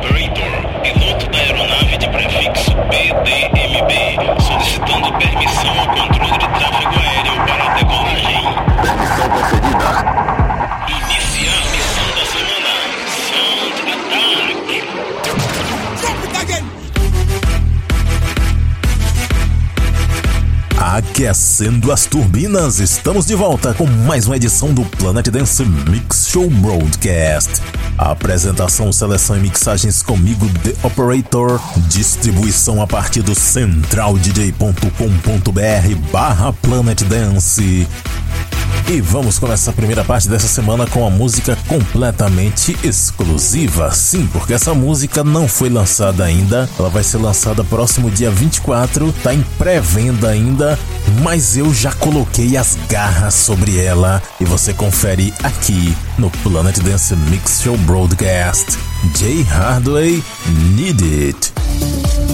Operator, piloto da aeronave de prefixo PDMB, solicitando permissão ao controle de tráfego aéreo para a decolagem. Permissão concedida. Aquecendo as turbinas, estamos de volta com mais uma edição do Planet Dance Mix Show Broadcast. A apresentação, seleção e mixagens comigo, The Operator. Distribuição a partir do centraldj.com.br barra Planet Dance. E vamos começar a primeira parte dessa semana com a música completamente exclusiva. Sim, porque essa música não foi lançada ainda. Ela vai ser lançada próximo dia 24, tá em pré-venda ainda, mas eu já coloquei as garras sobre ela e você confere aqui no Planet Dance Mix Show Broadcast. Jay Hardway Need It.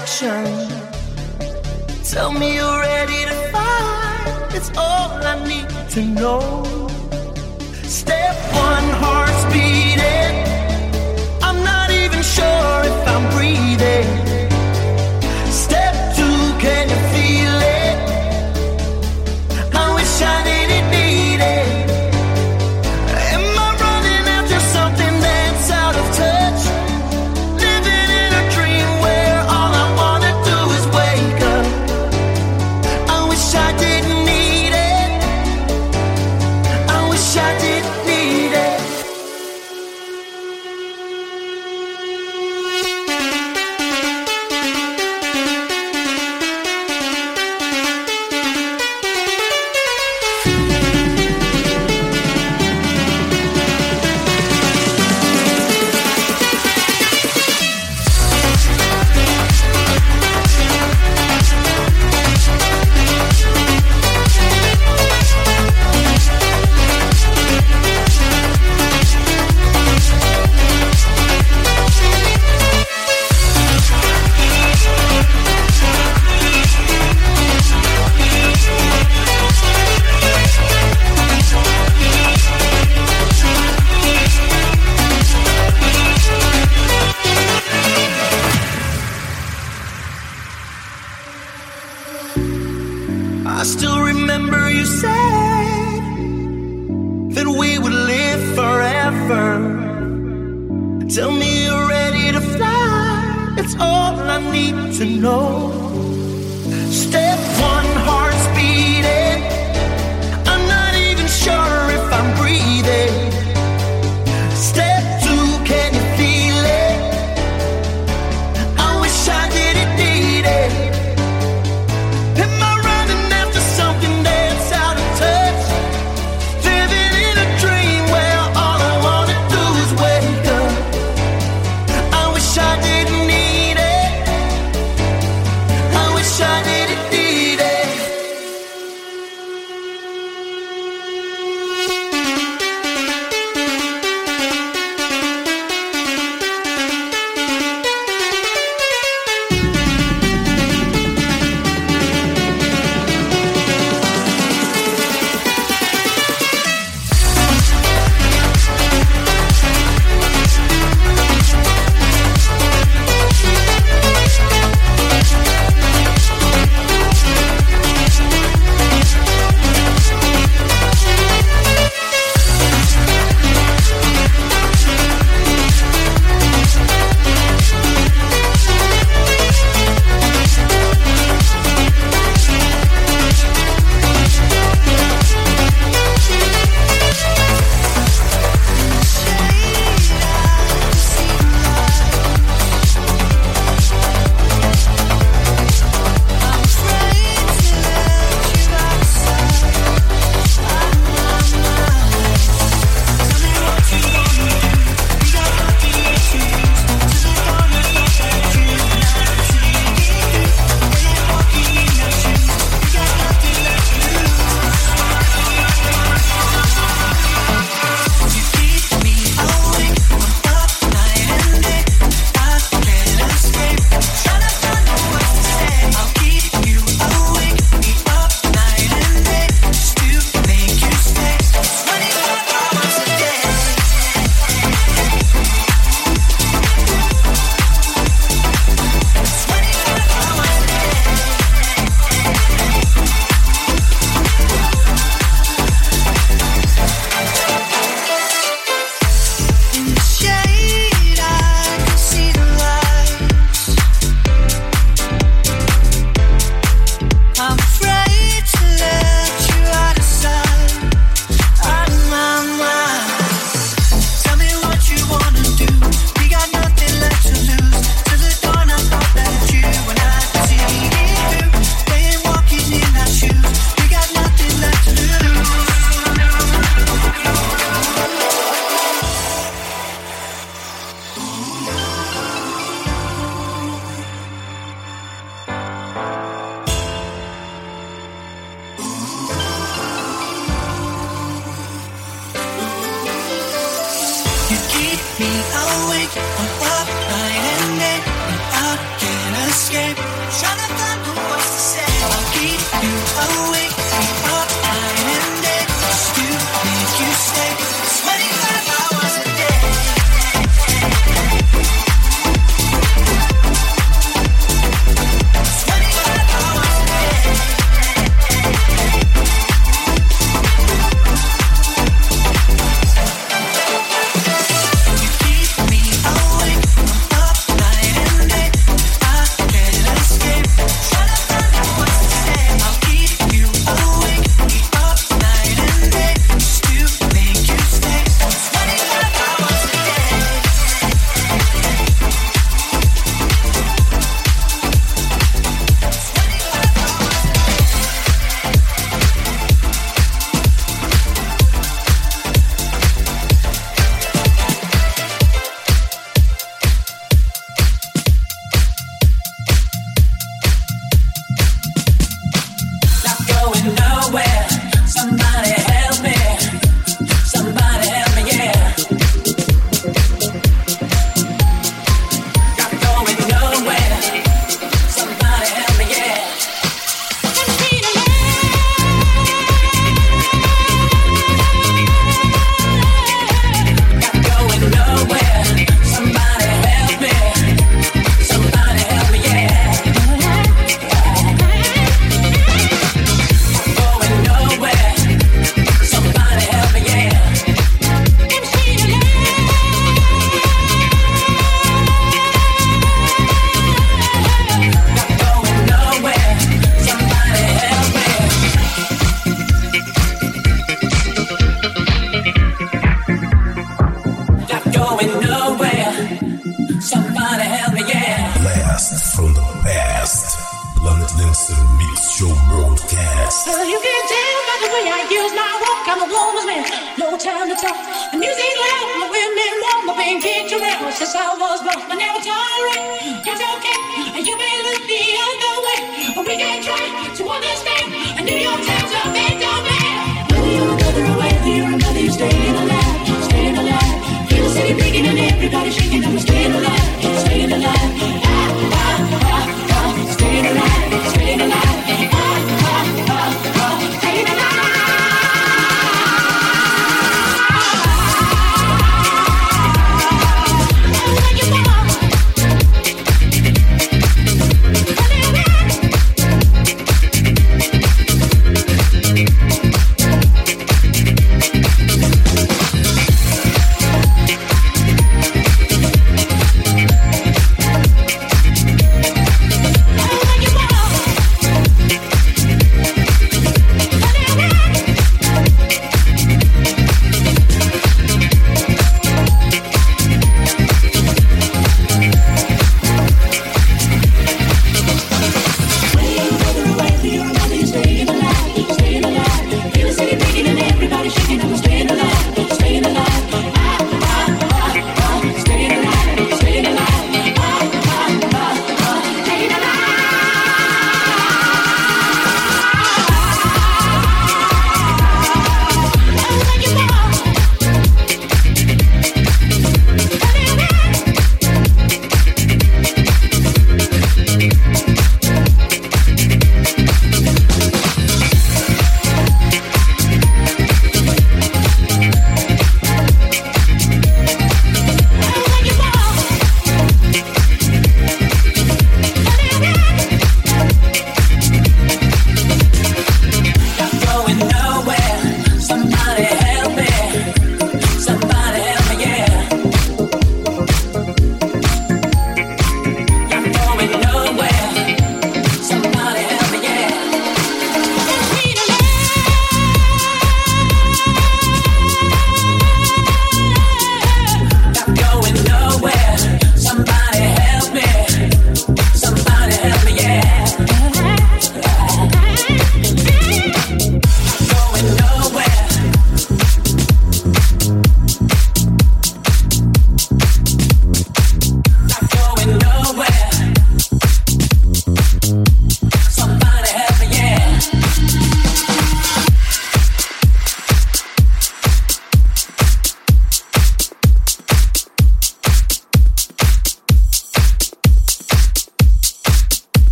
direction. Tell me you're ready to fight. It's all I need to know. Step one, heart's beating. I'm not even sure if I'm breathing.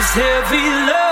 this heavy love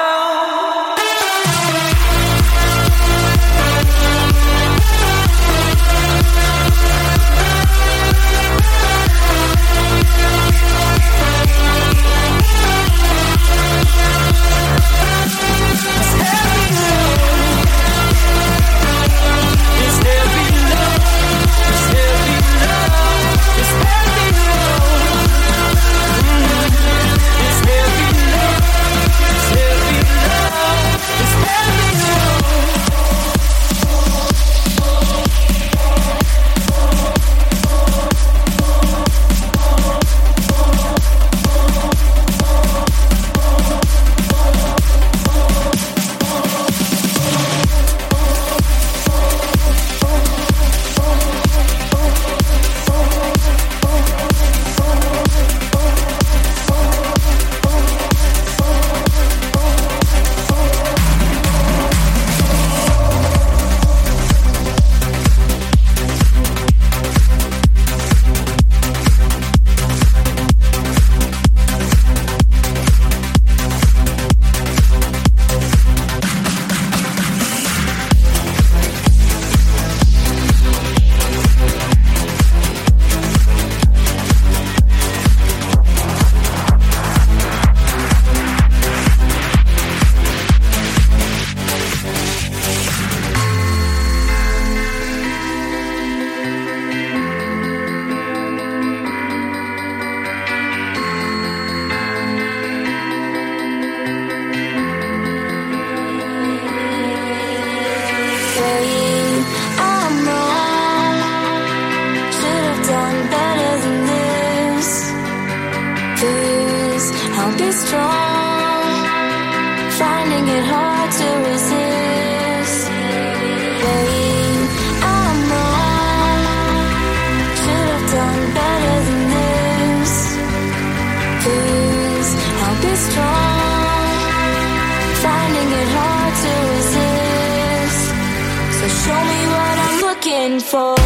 for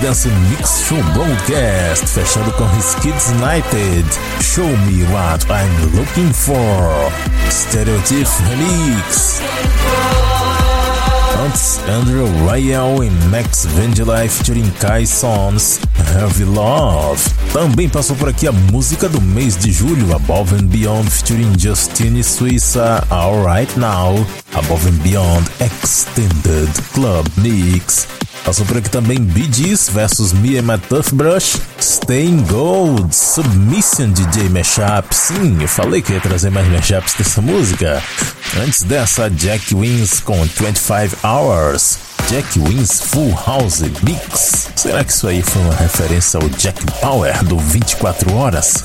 Dance Mix Show Broadcast, fechando com His Kids United. Show Me What I'm Looking For. Stereotype Remix. Antes, Andrew Rayel e Max Vangelay featuring Kai Sons, Heavy Love. Também passou por aqui a música do mês de julho, Above and Beyond featuring Justine Suissa, Alright Now, Above and Beyond Extended Club Mix. Passou por aqui também Bee Gees vs Me and My Toothbrush, Staying Gold, Submission DJ Mashup. Sim, eu falei que ia trazer mais mashups dessa música. Antes dessa, Jack Wins com 25 Hours. Jack Wins Full House Mix. Será que isso aí foi uma referência ao Jack Power do 24 Horas?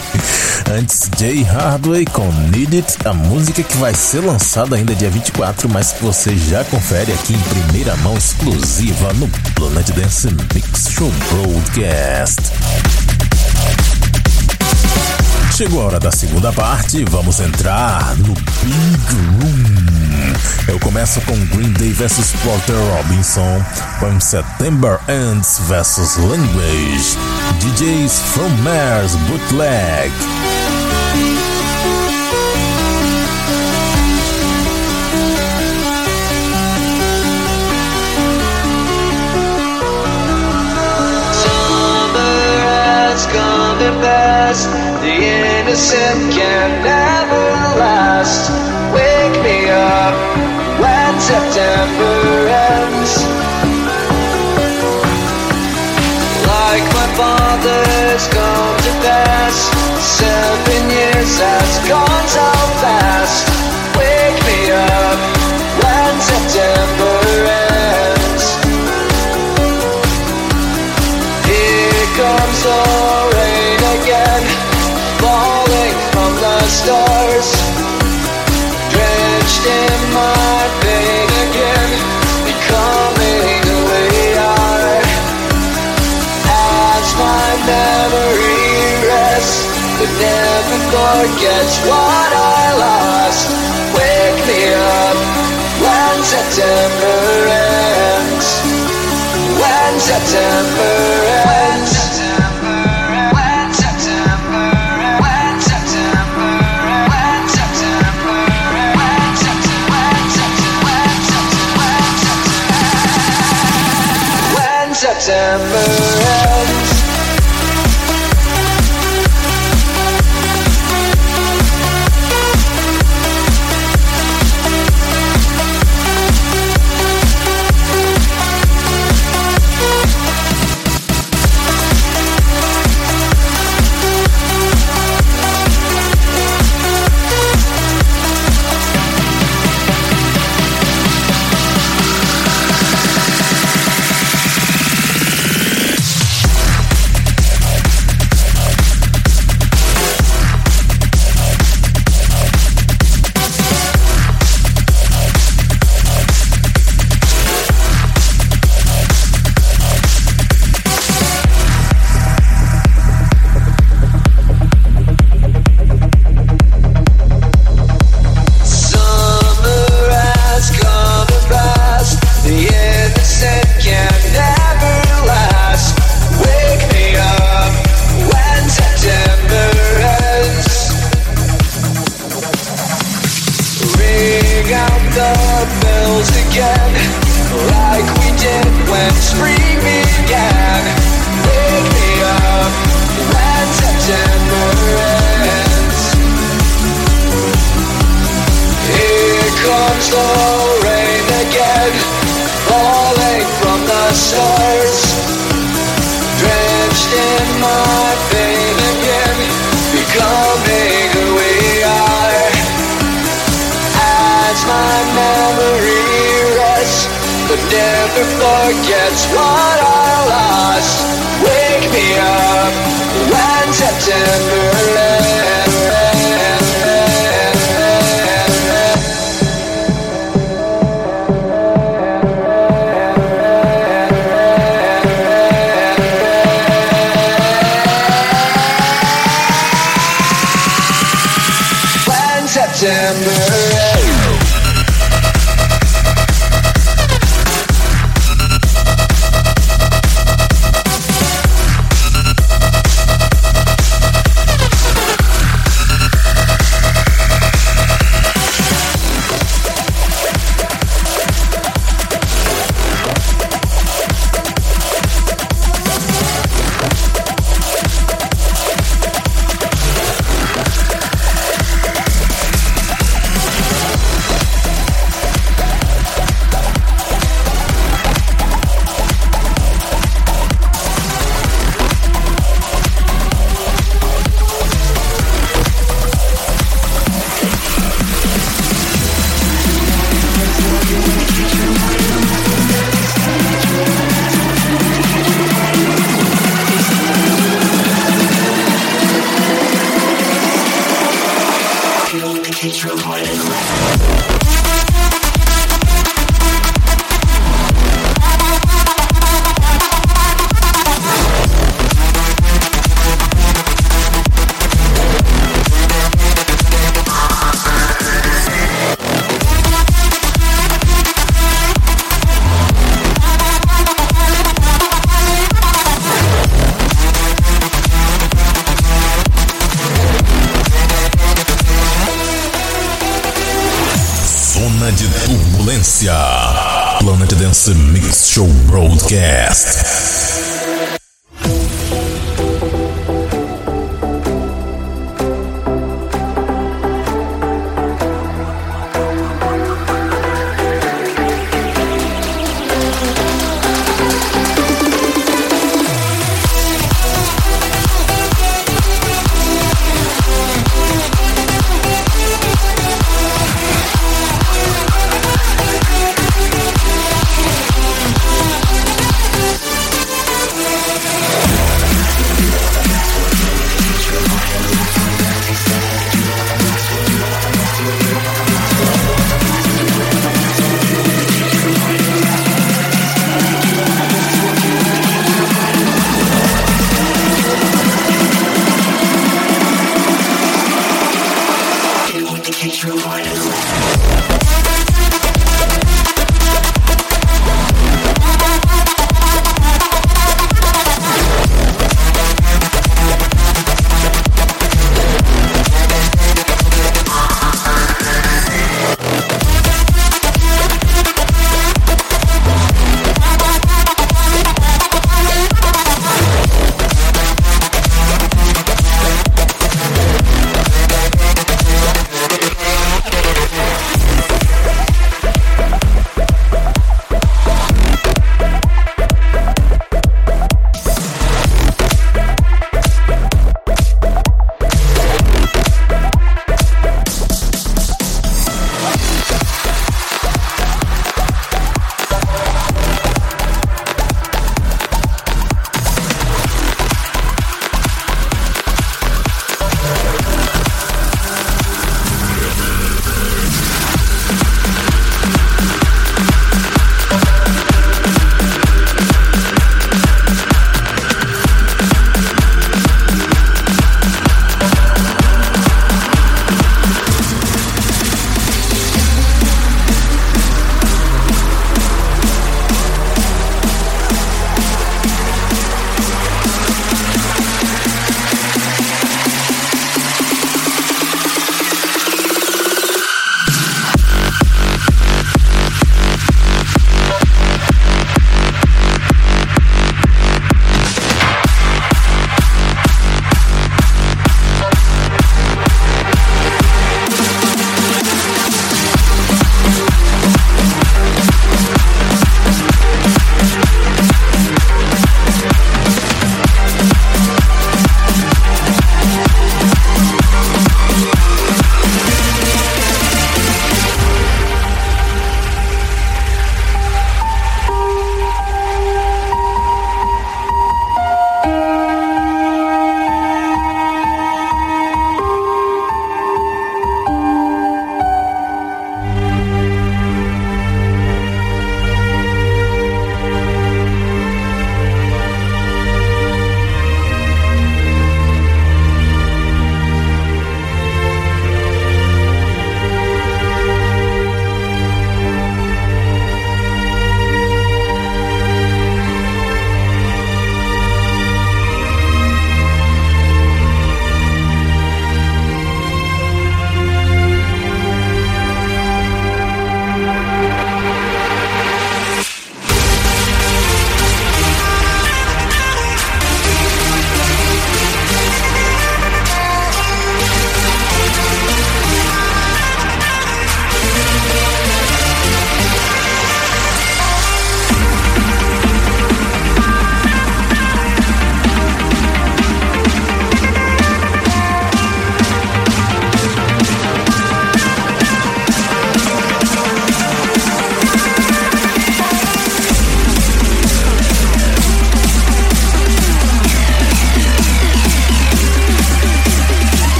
Antes, Jay Hardway com Need It, a música que vai ser lançada ainda dia 24, mas que você já confere aqui em primeira mão exclusiva no Planet Dance Mix Show Broadcast. Chegou a hora da segunda parte, vamos entrar no Big Room. Eu começo com Green Day vs Porter Robinson, com September Ends vs Language, DJs from Mars Bootleg. coming past. The innocent can never last. Wake me up when September ends. Like my father's come to pass. Seven years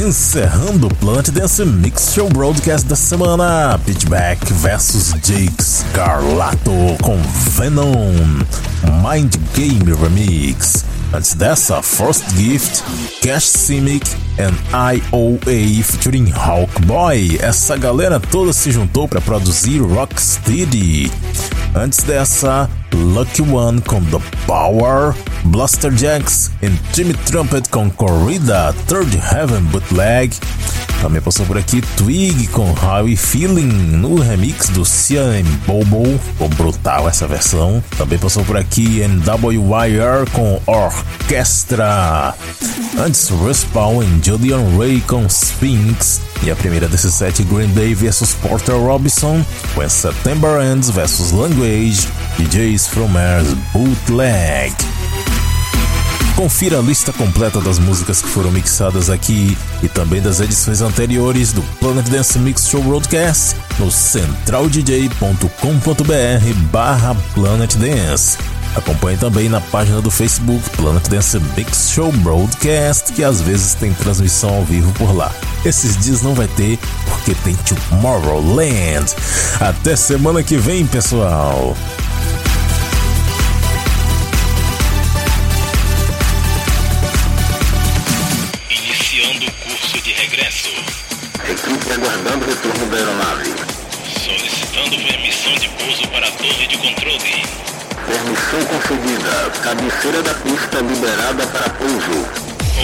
Encerrando o Planet Dance Mix Show Broadcast da semana, Pitchback vs Jake Scarlato com Venom, Mind Game Remix. Antes dessa, First Gift, Cash Simic and IOA featuring Hawkboy. Essa galera toda se juntou para produzir Rocksteady. Antes dessa, Lucky One com The Power, Blaster Jacks e Jimmy Trumpet com Corrida, Third Heaven Bootleg. Também passou por aqui Twig com We Feeling no remix do Cian Bobo. Ficou brutal essa versão. Também passou por aqui NWYR com Orquestra. Antes Respawn e Julian Ray com Sphinx. E a primeira desses sete, Green Day vs Porter Robinson, com September Ends vs Language, DJs from Mars Bootleg. Confira a lista completa das músicas que foram mixadas aqui e também das edições anteriores do Planet Dance Mix Show Broadcast no centraldj.com.br barra Planet Dance. Acompanhe também na página do Facebook Planet Dance Mix Show Broadcast, que às vezes tem transmissão ao vivo por lá. Esses dias não vai ter, porque tem Tomorrowland. Até semana que vem, pessoal! Iniciando o curso de regresso. Equipe aguardando o retorno da aeronave. Solicitando permissão de pouso para a torre de controle. Permissão concedida. Cabeceira da pista liberada para pouso.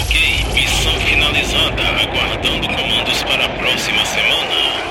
Ok, missão finalizada. Aguardando comandos para a próxima semana.